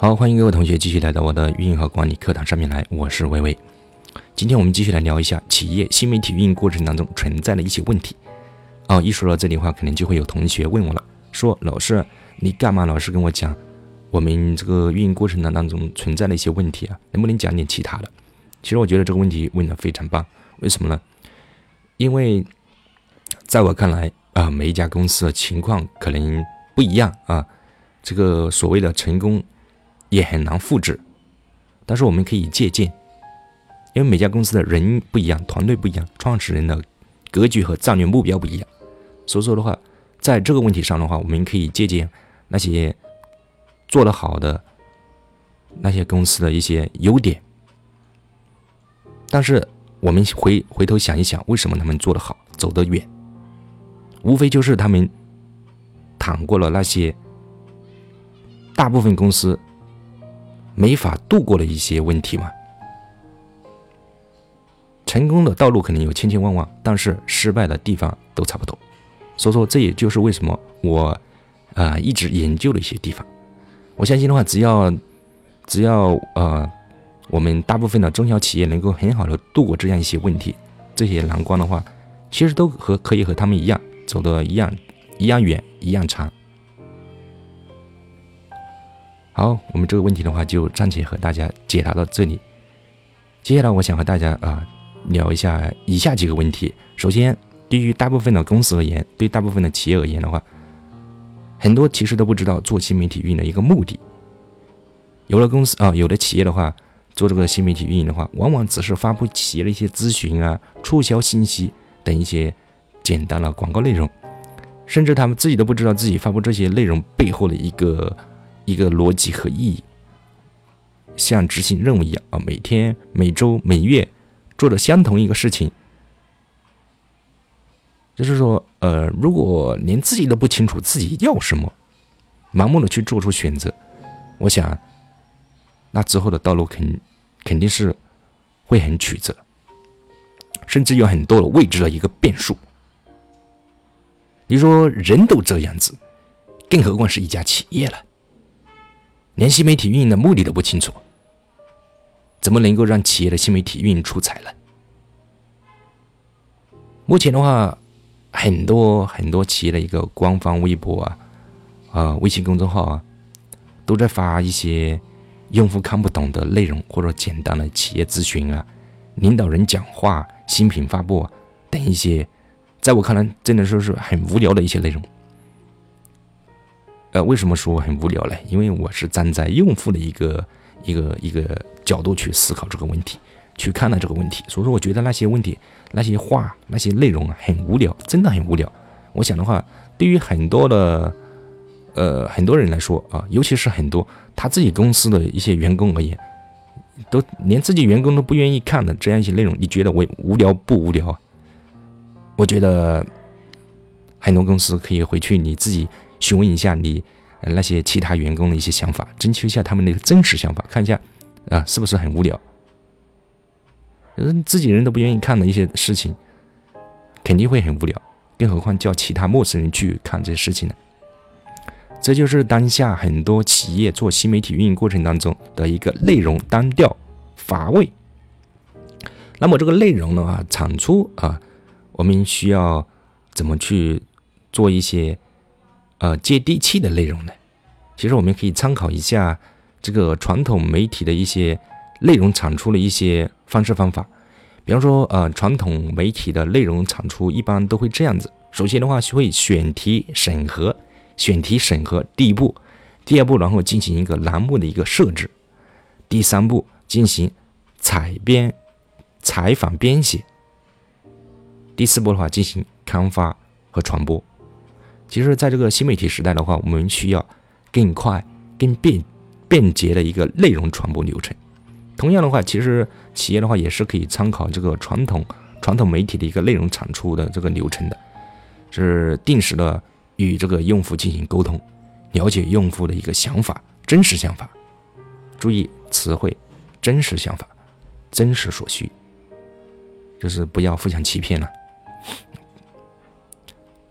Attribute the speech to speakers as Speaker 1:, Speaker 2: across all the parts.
Speaker 1: 好，欢迎各位同学继续来到我的运营和管理课堂上面来，我是微微。今天我们继续来聊一下企业新媒体运营过程当中存在的一些问题。哦，一说到这里的话，可能就会有同学问我了，说老师，你干嘛老是跟我讲我们这个运营过程当中存在的一些问题啊？能不能讲点其他的？其实我觉得这个问题问的非常棒，为什么呢？因为在我看来啊，每一家公司的情况可能不一样啊，这个所谓的成功。也很难复制，但是我们可以借鉴，因为每家公司的人不一样，团队不一样，创始人的格局和战略目标不一样，所以说的话，在这个问题上的话，我们可以借鉴那些做得好的那些公司的一些优点，但是我们回回头想一想，为什么他们做得好，走得远，无非就是他们趟过了那些大部分公司。没法度过的一些问题嘛。成功的道路肯定有千千万万，但是失败的地方都差不多。所以说，这也就是为什么我啊一直研究的一些地方。我相信的话，只要只要呃我们大部分的中小企业能够很好的度过这样一些问题，这些难关的话，其实都和可以和他们一样走的一样一样远一样长。好，我们这个问题的话就暂且和大家解答到这里。接下来，我想和大家啊聊一下以下几个问题。首先，对于大部分的公司而言，对大部分的企业而言的话，很多其实都不知道做新媒体运营的一个目的。有的公司啊，有的企业的话，做这个新媒体运营的话，往往只是发布企业的一些咨询啊、促销信息等一些简单的广告内容，甚至他们自己都不知道自己发布这些内容背后的一个。一个逻辑和意义，像执行任务一样啊，每天、每周、每月做的相同一个事情，就是说，呃，如果连自己都不清楚自己要什么，盲目的去做出选择，我想，那之后的道路肯肯定是会很曲折，甚至有很多的未知的一个变数。你说人都这样子，更何况是一家企业了。连新媒体运营的目的都不清楚，怎么能够让企业的新媒体运营出彩呢？目前的话，很多很多企业的一个官方微博啊、啊微信公众号啊，都在发一些用户看不懂的内容，或者简单的企业咨询啊、领导人讲话、新品发布等一些，在我看来，真的说是很无聊的一些内容。呃，为什么说很无聊呢？因为我是站在用户的一个一个一个角度去思考这个问题，去看待这个问题，所以说我觉得那些问题、那些话、那些内容啊，很无聊，真的很无聊。我想的话，对于很多的呃很多人来说啊，尤其是很多他自己公司的一些员工而言，都连自己员工都不愿意看的这样一些内容，你觉得我无聊不无聊啊？我觉得很多公司可以回去你自己。询问一下你那些其他员工的一些想法，征求一下他们的真实想法，看一下啊是不是很无聊？自己人都不愿意看的一些事情，肯定会很无聊，更何况叫其他陌生人去看这些事情呢？这就是当下很多企业做新媒体运营过程当中的一个内容单调乏味。那么这个内容的话，产出啊，我们需要怎么去做一些？呃，接地气的内容呢？其实我们可以参考一下这个传统媒体的一些内容产出的一些方式方法。比方说，呃，传统媒体的内容产出一般都会这样子：首先的话，会选题审核，选题审核第一步；第二步，然后进行一个栏目的一个设置；第三步，进行采编、采访编写；第四步的话，进行刊发和传播。其实，在这个新媒体时代的话，我们需要更快、更便便捷的一个内容传播流程。同样的话，其实企业的话也是可以参考这个传统传统媒体的一个内容产出的这个流程的，是定时的与这个用户进行沟通，了解用户的一个想法、真实想法。注意词汇，真实想法、真实所需，就是不要互相欺骗了。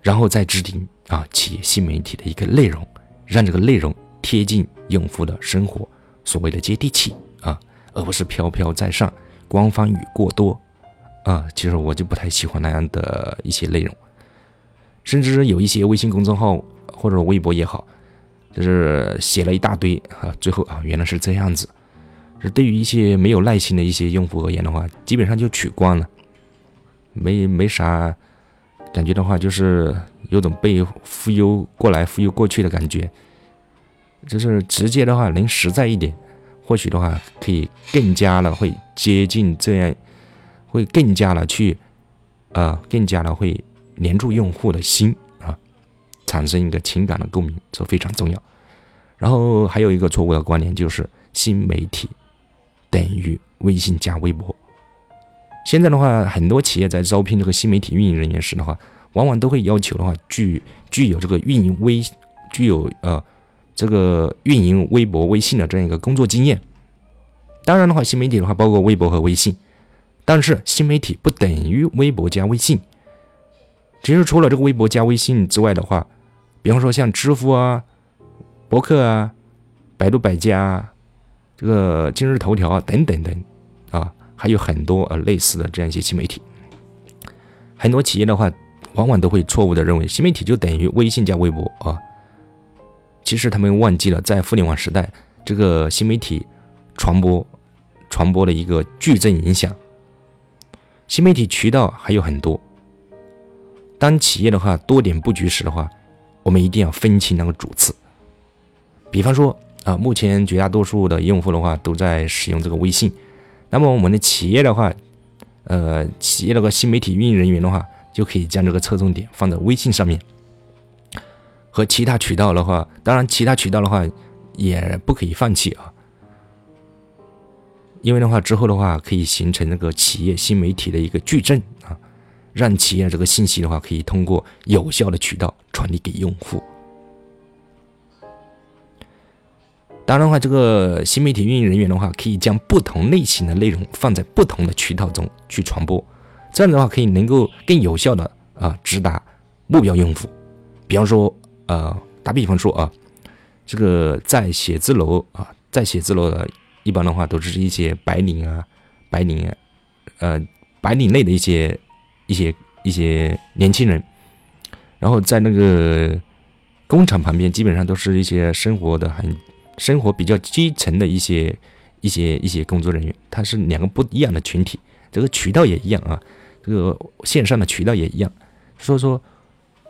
Speaker 1: 然后再制定啊企业新媒体的一个内容，让这个内容贴近用户的生活所谓的接地气啊，而不是飘飘在上、官方语过多啊。其实我就不太喜欢那样的一些内容，甚至有一些微信公众号或者微博也好，就是写了一大堆啊，最后啊原来是这样子。这对于一些没有耐心的一些用户而言的话，基本上就取关了，没没啥感觉的话，就是有种被忽悠过来、忽悠过去的感觉。就是直接的话，能实在一点，或许的话可以更加的会接近这样，会更加的去，啊，更加的会黏住用户的心啊，产生一个情感的共鸣，这非常重要。然后还有一个错误的观念就是新媒体等于微信加微博。现在的话，很多企业在招聘这个新媒体运营人员时的话，往往都会要求的话具具有这个运营微，具有呃。这个运营微博、微信的这样一个工作经验，当然的话，新媒体的话包括微博和微信，但是新媒体不等于微博加微信。其实除了这个微博加微信之外的话，比方说像知乎啊、博客啊、百度百家、啊、这个今日头条啊等等等，还有很多呃类似的这样一些新媒体。很多企业的话，往往都会错误的认为新媒体就等于微信加微博啊。其实他们忘记了，在互联网时代，这个新媒体传播传播的一个矩阵影响。新媒体渠道还有很多。当企业的话多点布局时的话，我们一定要分清那个主次。比方说啊，目前绝大多数的用户的话都在使用这个微信，那么我们的企业的话，呃，企业那个新媒体运营人员的话，就可以将这个侧重点放在微信上面。和其他渠道的话，当然其他渠道的话也不可以放弃啊，因为的话之后的话可以形成那个企业新媒体的一个矩阵啊，让企业这个信息的话可以通过有效的渠道传递给用户。当然的话，这个新媒体运营人员的话可以将不同类型的内容放在不同的渠道中去传播，这样的话可以能够更有效的啊直达目标用户，比方说。呃，打比方说啊，这个在写字楼啊，在写字楼的，一般的话都是一些白领啊，白领，呃，白领类的一些一些一些年轻人。然后在那个工厂旁边，基本上都是一些生活的很生活比较基层的一些一些一些工作人员。他是两个不一样的群体，这个渠道也一样啊，这个线上的渠道也一样，所以说。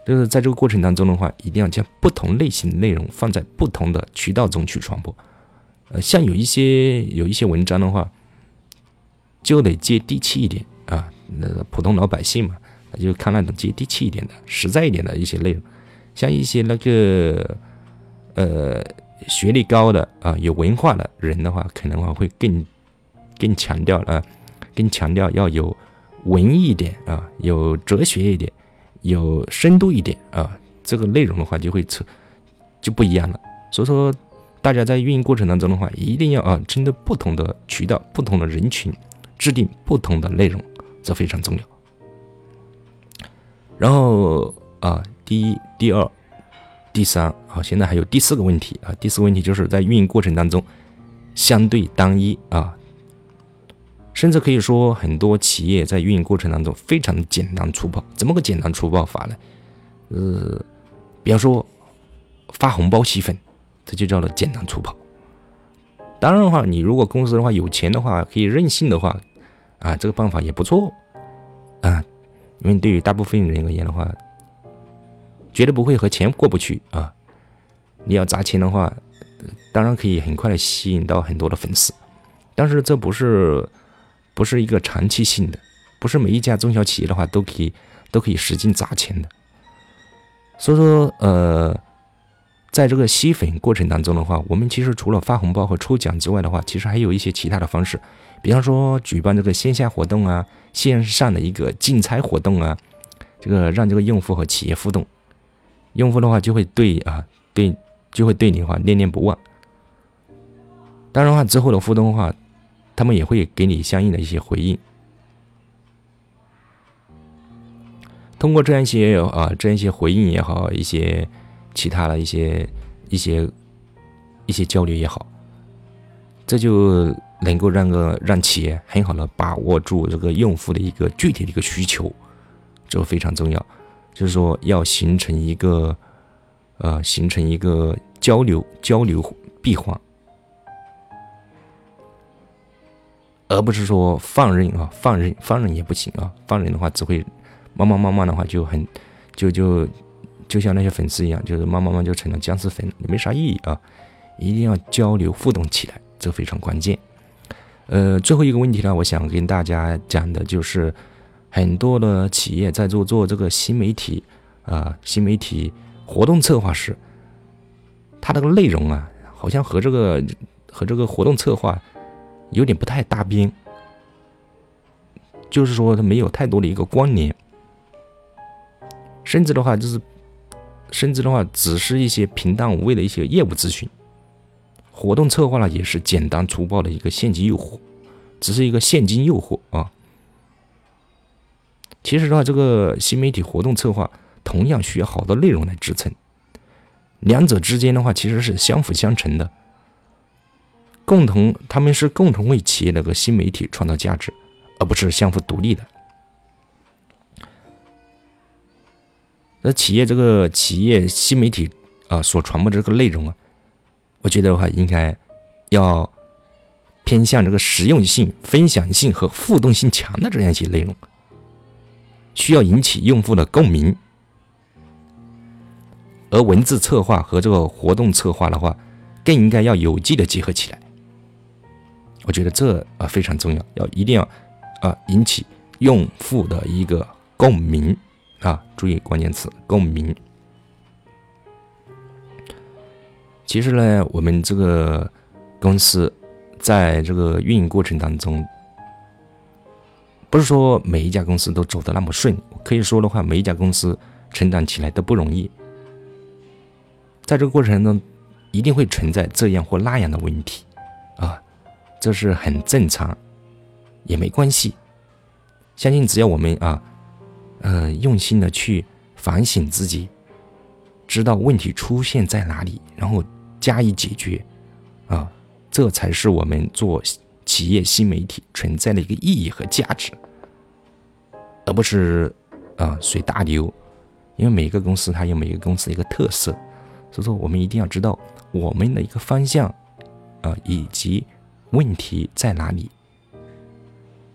Speaker 1: 就是在这个过程当中的话，一定要将不同类型的内容放在不同的渠道中去传播。呃，像有一些有一些文章的话，就得接地气一点啊。那普通老百姓嘛，就看那种接地气一点的、实在一点的一些内容。像一些那个呃学历高的啊、有文化的人的话，可能话会更更强调啊，更强调要有文艺一点啊，有哲学一点。有深度一点啊，这个内容的话就会出就不一样了。所以说，大家在运营过程当中的话，一定要啊，针对不同的渠道、不同的人群，制定不同的内容，这非常重要。然后啊，第一、第二、第三，啊，现在还有第四个问题啊。第四个问题就是在运营过程当中相对单一啊。甚至可以说，很多企业在运营过程当中非常简单粗暴。怎么个简单粗暴法呢？呃，比方说发红包吸粉，这就叫做简单粗暴。当然的话，你如果公司的话有钱的话，可以任性的话，啊，这个办法也不错啊。因为对于大部分人而言的话，绝对不会和钱过不去啊。你要砸钱的话，当然可以很快的吸引到很多的粉丝，但是这不是。不是一个长期性的，不是每一家中小企业的话都可以都可以使劲砸钱的。所以说，呃，在这个吸粉过程当中的话，我们其实除了发红包和抽奖之外的话，其实还有一些其他的方式，比方说举办这个线下活动啊，线上的一个竞猜活动啊，这个让这个用户和企业互动，用户的话就会对啊对就会对你的话念念不忘。当然的话，之后的互动的话。他们也会给你相应的一些回应。通过这样一些啊，这样一些回应也好，一些其他的一些一些一些交流也好，这就能够让个让企业很好的把握住这个用户的一个具体的一个需求，这个非常重要。就是说，要形成一个呃，形成一个交流交流闭环，而不是说放任啊，放任放任也不行啊，放任的话只会慢慢慢慢的话就很就就就像那些粉丝一样，就是慢慢慢就成了僵尸粉，也没啥意义啊！一定要交流互动起来，这非常关键。呃，最后一个问题呢，我想跟大家讲的就是。很多的企业在做做这个新媒体啊，新媒体活动策划时，它这个内容啊，好像和这个和这个活动策划有点不太搭边，就是说它没有太多的一个关联，甚至的话就是，甚至的话只是一些平淡无味的一些业务咨询，活动策划呢也是简单粗暴的一个现金诱惑，只是一个现金诱惑啊。其实的话，这个新媒体活动策划同样需要好的内容来支撑，两者之间的话其实是相辅相成的，共同他们是共同为企业那个新媒体创造价值，而不是相互独立的。那企业这个企业新媒体啊所传播的这个内容啊，我觉得的话应该要偏向这个实用性、分享性和互动性强的这样一些内容。需要引起用户的共鸣，而文字策划和这个活动策划的话，更应该要有机的结合起来。我觉得这啊非常重要，要一定要啊引起用户的一个共鸣啊，注意关键词共鸣。其实呢，我们这个公司在这个运营过程当中。不是说每一家公司都走得那么顺，可以说的话，每一家公司成长起来都不容易。在这个过程中，一定会存在这样或那样的问题，啊，这是很正常，也没关系。相信只要我们啊，呃，用心的去反省自己，知道问题出现在哪里，然后加以解决，啊，这才是我们做。企业新媒体存在的一个意义和价值，而不是啊随大流，因为每个公司它有每个公司的一个特色，所以说我们一定要知道我们的一个方向啊以及问题在哪里，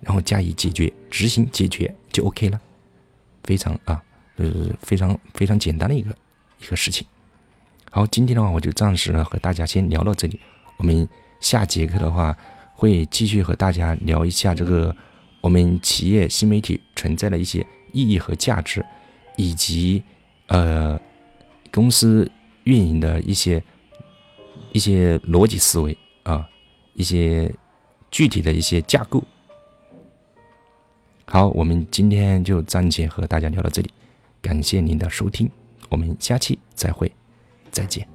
Speaker 1: 然后加以解决，执行解决就 OK 了，非常啊呃非常非常简单的一个一个事情。好，今天的话我就暂时呢和大家先聊到这里，我们下节课的话。会继续和大家聊一下这个我们企业新媒体存在的一些意义和价值，以及呃公司运营的一些一些逻辑思维啊，一些具体的一些架构。好，我们今天就暂且和大家聊到这里，感谢您的收听，我们下期再会，再见。